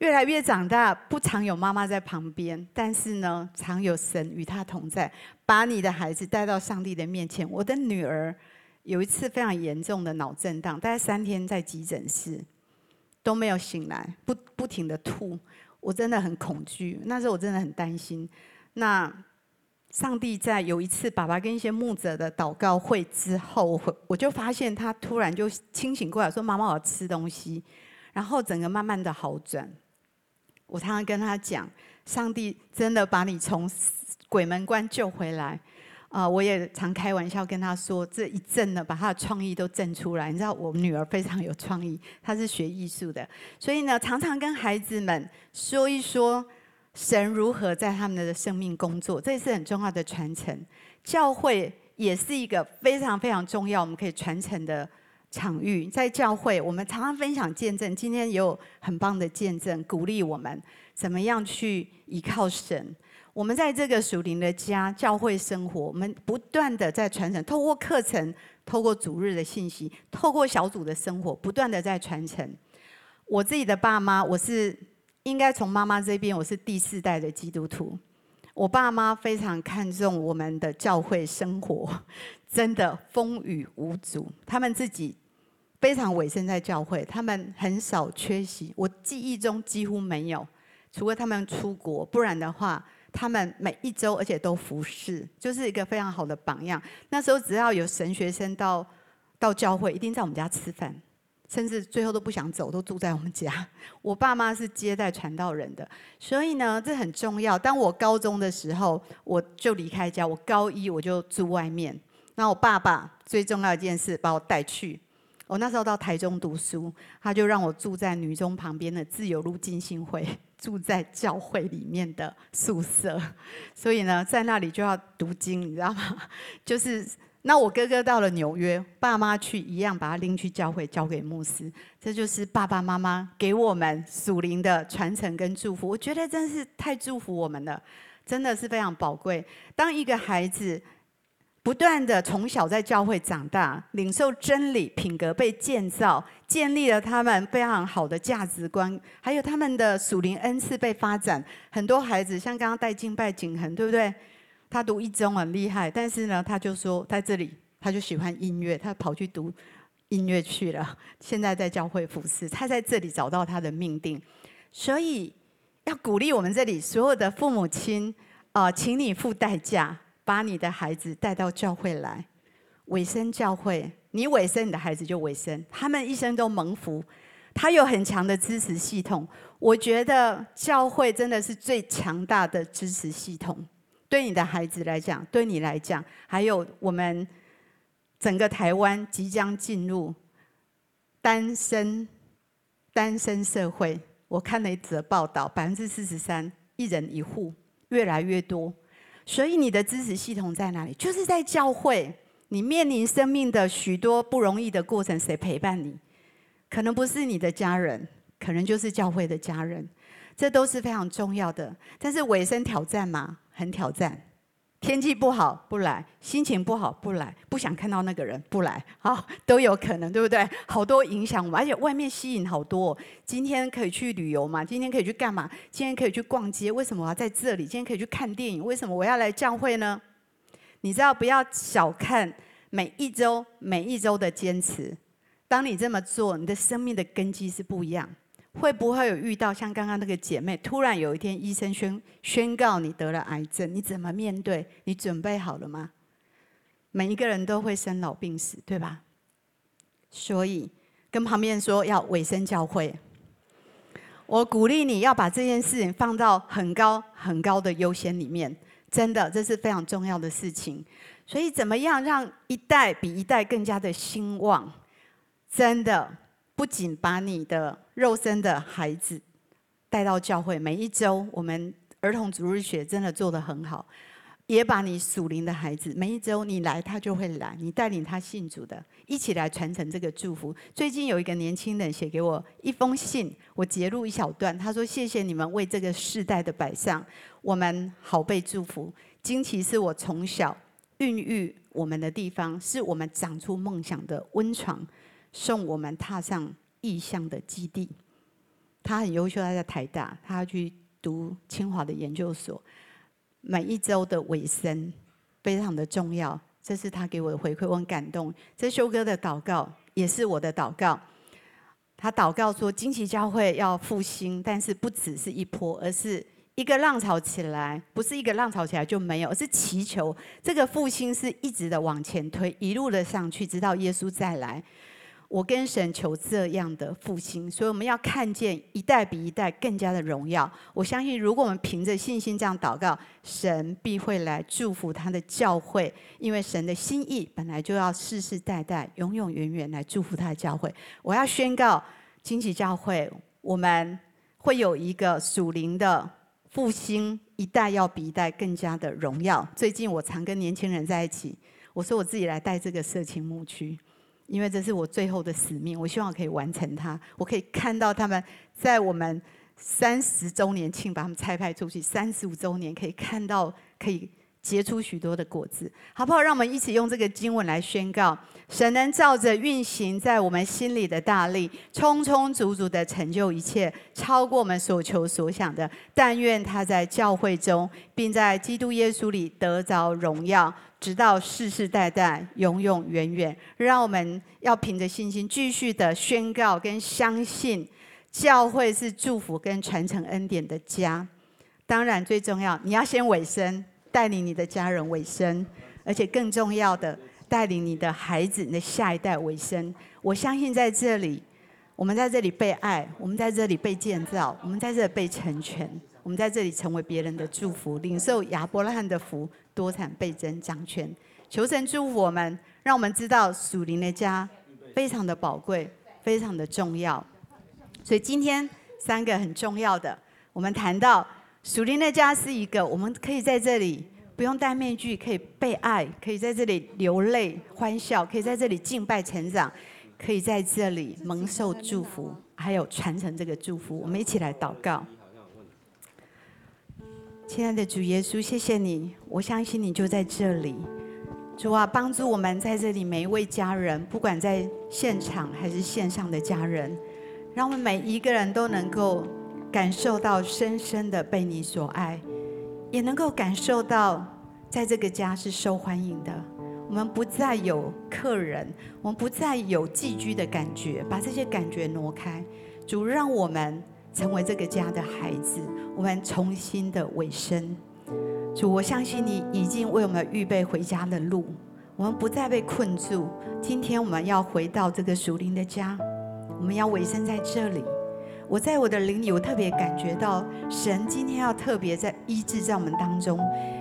越来越长大，不常有妈妈在旁边，但是呢，常有神与他同在，把你的孩子带到上帝的面前。我的女儿。”有一次非常严重的脑震荡，大概三天在急诊室都没有醒来，不不停的吐，我真的很恐惧。那时候我真的很担心。那上帝在有一次爸爸跟一些牧者的祷告会之后，我我就发现他突然就清醒过来，说：“妈妈，我要吃东西。”然后整个慢慢的好转。我常常跟他讲，上帝真的把你从鬼门关救回来。啊，我也常开玩笑跟他说，这一震呢，把他的创意都震出来。你知道，我女儿非常有创意，她是学艺术的，所以呢，常常跟孩子们说一说神如何在他们的生命工作，这也是很重要的传承。教会也是一个非常非常重要，我们可以传承的场域。在教会，我们常常分享见证，今天也有很棒的见证，鼓励我们怎么样去依靠神。我们在这个属灵的家教会生活，我们不断的在传承，透过课程，透过主日的信息，透过小组的生活，不断的在传承。我自己的爸妈，我是应该从妈妈这边，我是第四代的基督徒。我爸妈非常看重我们的教会生活，真的风雨无阻。他们自己非常委身在教会，他们很少缺席。我记忆中几乎没有，除了他们出国，不然的话。他们每一周，而且都服侍，就是一个非常好的榜样。那时候只要有神学生到到教会，一定在我们家吃饭，甚至最后都不想走，都住在我们家。我爸妈是接待传道人的，所以呢，这很重要。当我高中的时候，我就离开家，我高一我就住外面。那我爸爸最重要一件事，把我带去。我那时候到台中读书，他就让我住在女中旁边的自由路浸信会。住在教会里面的宿舍，所以呢，在那里就要读经，你知道吗？就是那我哥哥到了纽约，爸妈去一样把他拎去教会，交给牧师。这就是爸爸妈妈给我们属灵的传承跟祝福。我觉得真是太祝福我们了，真的是非常宝贵。当一个孩子。不断的从小在教会长大，领受真理，品格被建造，建立了他们非常好的价值观，还有他们的属灵恩赐被发展。很多孩子像刚刚戴敬拜景恒，对不对？他读一中很厉害，但是呢，他就说在这里，他就喜欢音乐，他跑去读音乐去了。现在在教会服侍，他在这里找到他的命定。所以要鼓励我们这里所有的父母亲啊、请你付代价。把你的孩子带到教会来，委身教会，你委身，你的孩子就委身，他们一生都蒙福。他有很强的支持系统，我觉得教会真的是最强大的支持系统。对你的孩子来讲，对你来讲，还有我们整个台湾即将进入单身单身社会。我看了一则报道，百分之四十三，一人一户，越来越多。所以你的支持系统在哪里？就是在教会。你面临生命的许多不容易的过程，谁陪伴你？可能不是你的家人，可能就是教会的家人。这都是非常重要的。但是尾声挑战嘛，很挑战。天气不好不来，心情不好不来，不想看到那个人不来，好，都有可能，对不对？好多影响我们，而且外面吸引好多。今天可以去旅游嘛？今天可以去干嘛？今天可以去逛街？为什么我要在这里？今天可以去看电影？为什么我要来教会呢？你知道，不要小看每一周每一周的坚持。当你这么做，你的生命的根基是不一样。会不会有遇到像刚刚那个姐妹，突然有一天医生宣宣告你得了癌症，你怎么面对？你准备好了吗？每一个人都会生老病死，对吧？所以跟旁边说要委身教会，我鼓励你要把这件事情放到很高很高的优先里面，真的，这是非常重要的事情。所以，怎么样让一代比一代更加的兴旺？真的，不仅把你的肉身的孩子带到教会，每一周我们儿童主日学真的做得很好。也把你属灵的孩子，每一周你来，他就会来。你带领他信主的，一起来传承这个祝福。最近有一个年轻人写给我一封信，我截录一小段。他说：“谢谢你们为这个世代的摆上，我们好被祝福。惊奇是我从小孕育我们的地方，是我们长出梦想的温床，送我们踏上异象的基地。”他很优秀，他在台大，他要去读清华的研究所。每一周的尾声非常的重要，这是他给我的回馈，我很感动。这修哥的祷告也是我的祷告。他祷告说，惊奇教会要复兴，但是不只是一波，而是一个浪潮起来，不是一个浪潮起来就没有，而是祈求这个复兴是一直的往前推，一路的上去，直到耶稣再来。我跟神求这样的复兴，所以我们要看见一代比一代更加的荣耀。我相信，如果我们凭着信心这样祷告，神必会来祝福他的教会，因为神的心意本来就要世世代代、永永远远来祝福他的教会。我要宣告，惊奇教会，我们会有一个属灵的复兴，一代要比一代更加的荣耀。最近我常跟年轻人在一起，我说我自己来带这个社情牧区。因为这是我最后的使命，我希望可以完成它。我可以看到他们在我们三十周年庆把他们差派出去，三十五周年可以看到可以结出许多的果子，好不好？让我们一起用这个经文来宣告：神能照着运行在我们心里的大力，充充足足的成就一切，超过我们所求所想的。但愿他在教会中，并在基督耶稣里得着荣耀。直到世世代代，永永远远，让我们要凭着信心继续的宣告跟相信，教会是祝福跟传承恩典的家。当然，最重要，你要先委身，带领你的家人委身，而且更重要的，带领你的孩子、你的下一代委身。我相信在这里，我们在这里被爱，我们在这里被建造，我们在这里被成全，我们在这里成为别人的祝福，领受亚伯拉罕的福。多产倍增，掌权，求神祝福我们，让我们知道属灵的家非常的宝贵，非常的重要。所以今天三个很重要的，我们谈到属灵的家是一个，我们可以在这里不用戴面具，可以被爱，可以在这里流泪欢笑，可以在这里敬拜成长，可以在这里蒙受祝福，还有传承这个祝福。我们一起来祷告。亲爱的主耶稣，谢谢你，我相信你就在这里。主啊，帮助我们在这里每一位家人，不管在现场还是线上的家人，让我们每一个人都能够感受到深深的被你所爱，也能够感受到在这个家是受欢迎的。我们不再有客人，我们不再有寄居的感觉，把这些感觉挪开。主，让我们。成为这个家的孩子，我们重新的委身。主，我相信你已经为我们预备回家的路，我们不再被困住。今天我们要回到这个属灵的家，我们要委身在这里。我在我的灵里，我特别感觉到神今天要特别在医治在我们当中。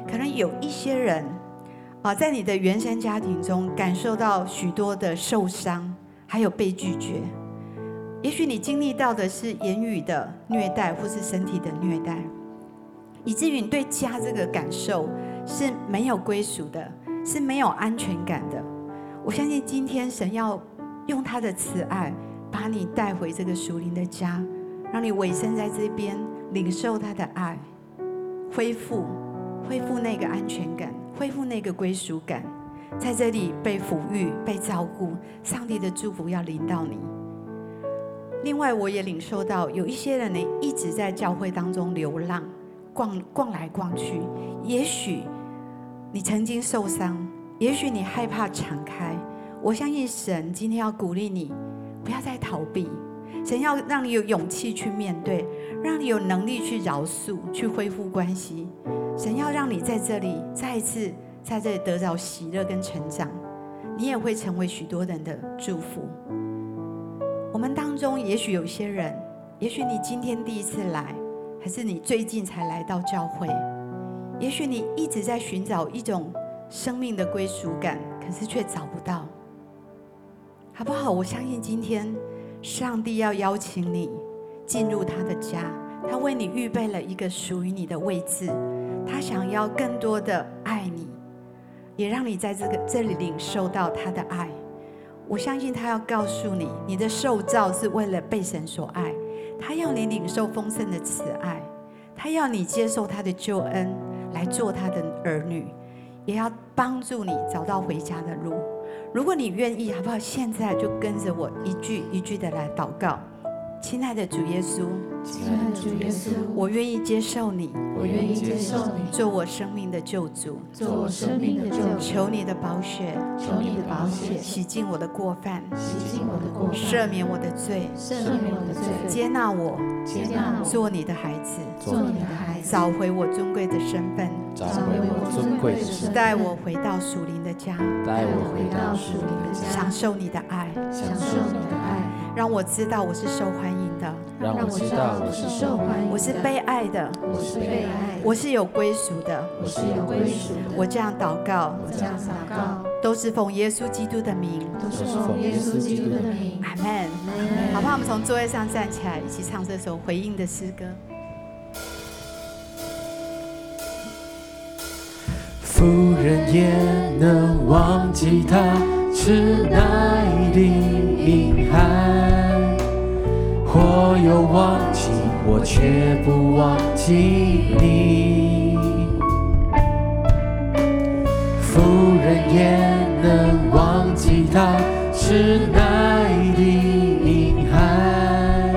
可能有一些人啊，在你的原生家庭中感受到许多的受伤，还有被拒绝。也许你经历到的是言语的虐待，或是身体的虐待，以至于你对家这个感受是没有归属的，是没有安全感的。我相信今天神要用他的慈爱，把你带回这个属灵的家，让你委身在这边，领受他的爱，恢复，恢复那个安全感，恢复那个归属感，在这里被抚育、被照顾，上帝的祝福要临到你。另外，我也领受到有一些人呢，一直在教会当中流浪，逛逛来逛去。也许你曾经受伤，也许你害怕敞开。我相信神今天要鼓励你，不要再逃避。神要让你有勇气去面对，让你有能力去饶恕，去恢复关系。神要让你在这里再一次在这里得到喜乐跟成长，你也会成为许多人的祝福。我们当中也许有些人，也许你今天第一次来，还是你最近才来到教会，也许你一直在寻找一种生命的归属感，可是却找不到，好不好？我相信今天上帝要邀请你进入他的家，他为你预备了一个属于你的位置，他想要更多的爱你，也让你在这个这里领受到他的爱。我相信他要告诉你，你的受造是为了被神所爱，他要你领受丰盛的慈爱，他要你接受他的救恩，来做他的儿女，也要帮助你找到回家的路。如果你愿意，好不好？现在就跟着我一句一句的来祷告。亲爱的主耶稣，亲爱的主耶稣，我愿意接受你，我愿意接受你，做我生命的救主，做我生命的救主。求你的宝血，求你的宝血洗净我的过犯，洗净我的过犯，赦免我的罪，赦免我的罪，接纳我，接纳我，做你的孩子，做你的孩子，找回我尊贵的身份，找回我尊贵的身份，带我回到属灵的家，带我回到属灵的家，享受你的爱，享受你的爱，让我知道我是受欢迎的。让我知道我是受欢迎的，我是被爱的，我是被爱，我是有归属的，我是有归属的。我这样祷告，我这样祷告，都是奉耶稣基督的名，都是奉耶稣基督的名。阿门。好不好？我们从座位上站起来，一起唱这首回应的诗歌。妇人也能忘记他吃奶的婴孩。我有忘记，我却不忘记你。妇人也能忘记他吃奶的婴孩。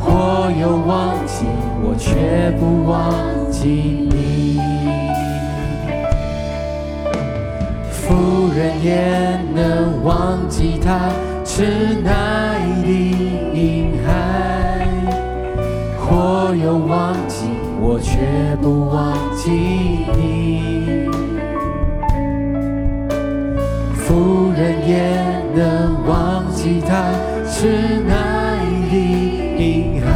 我有忘记，我却不忘记你。人也能忘记他吃奶的。我有忘记，我却不忘记你。妇人也能忘记他吃奶的婴孩。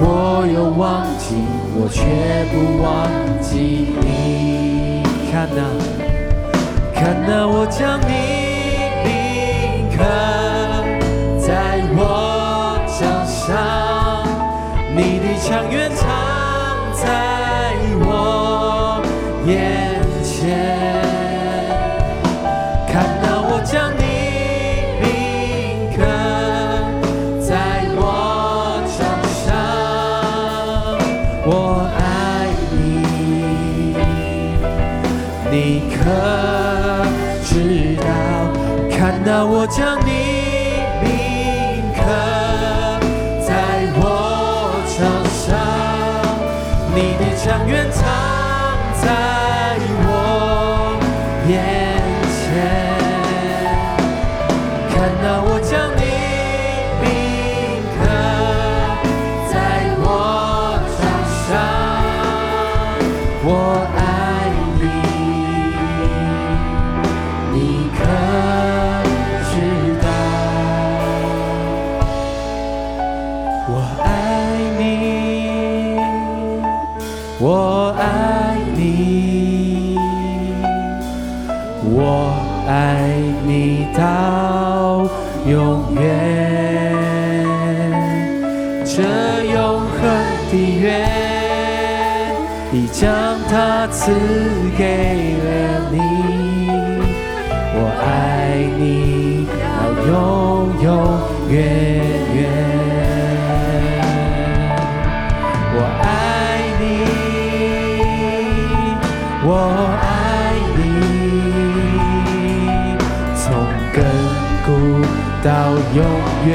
我有忘记，我却不忘记你。看哪，看到，我将你铭刻在我脚上。你的强援藏在我眼我将你铭刻在我掌上你的强颜赐给了你。我爱你到永永远远。我爱你，我爱你从亘古到永远。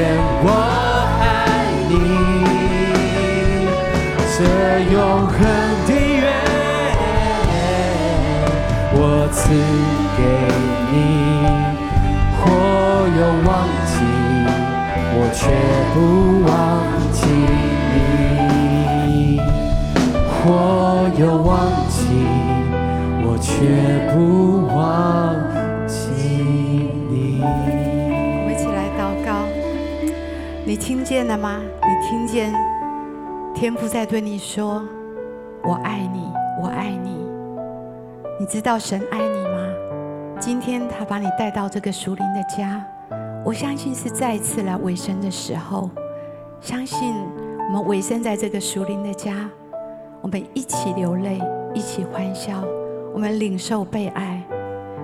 却不忘记你。我们一起来祷告。你听见了吗？你听见天父在对你说：“我爱你，我爱你。”你知道神爱你吗？今天他把你带到这个属灵的家，我相信是再一次来委身的时候。相信我们委身在这个属灵的家，我们一起流泪，一起欢笑，我们领受被爱，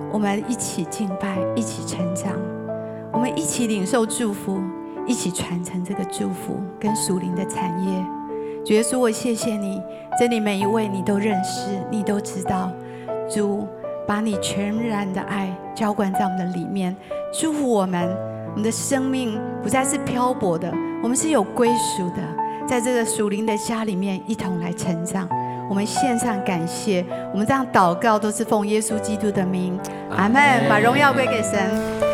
我们一起敬拜，一起成长，我们一起领受祝福。一起传承这个祝福跟属灵的产业。主耶稣，我谢谢你，这里每一位你都认识，你都知道。主，把你全然的爱浇灌在我们的里面，祝福我们，我们的生命不再是漂泊的，我们是有归属的，在这个属灵的家里面一同来成长。我们献上感谢，我们这样祷告都是奉耶稣基督的名，阿门。把荣耀归给神。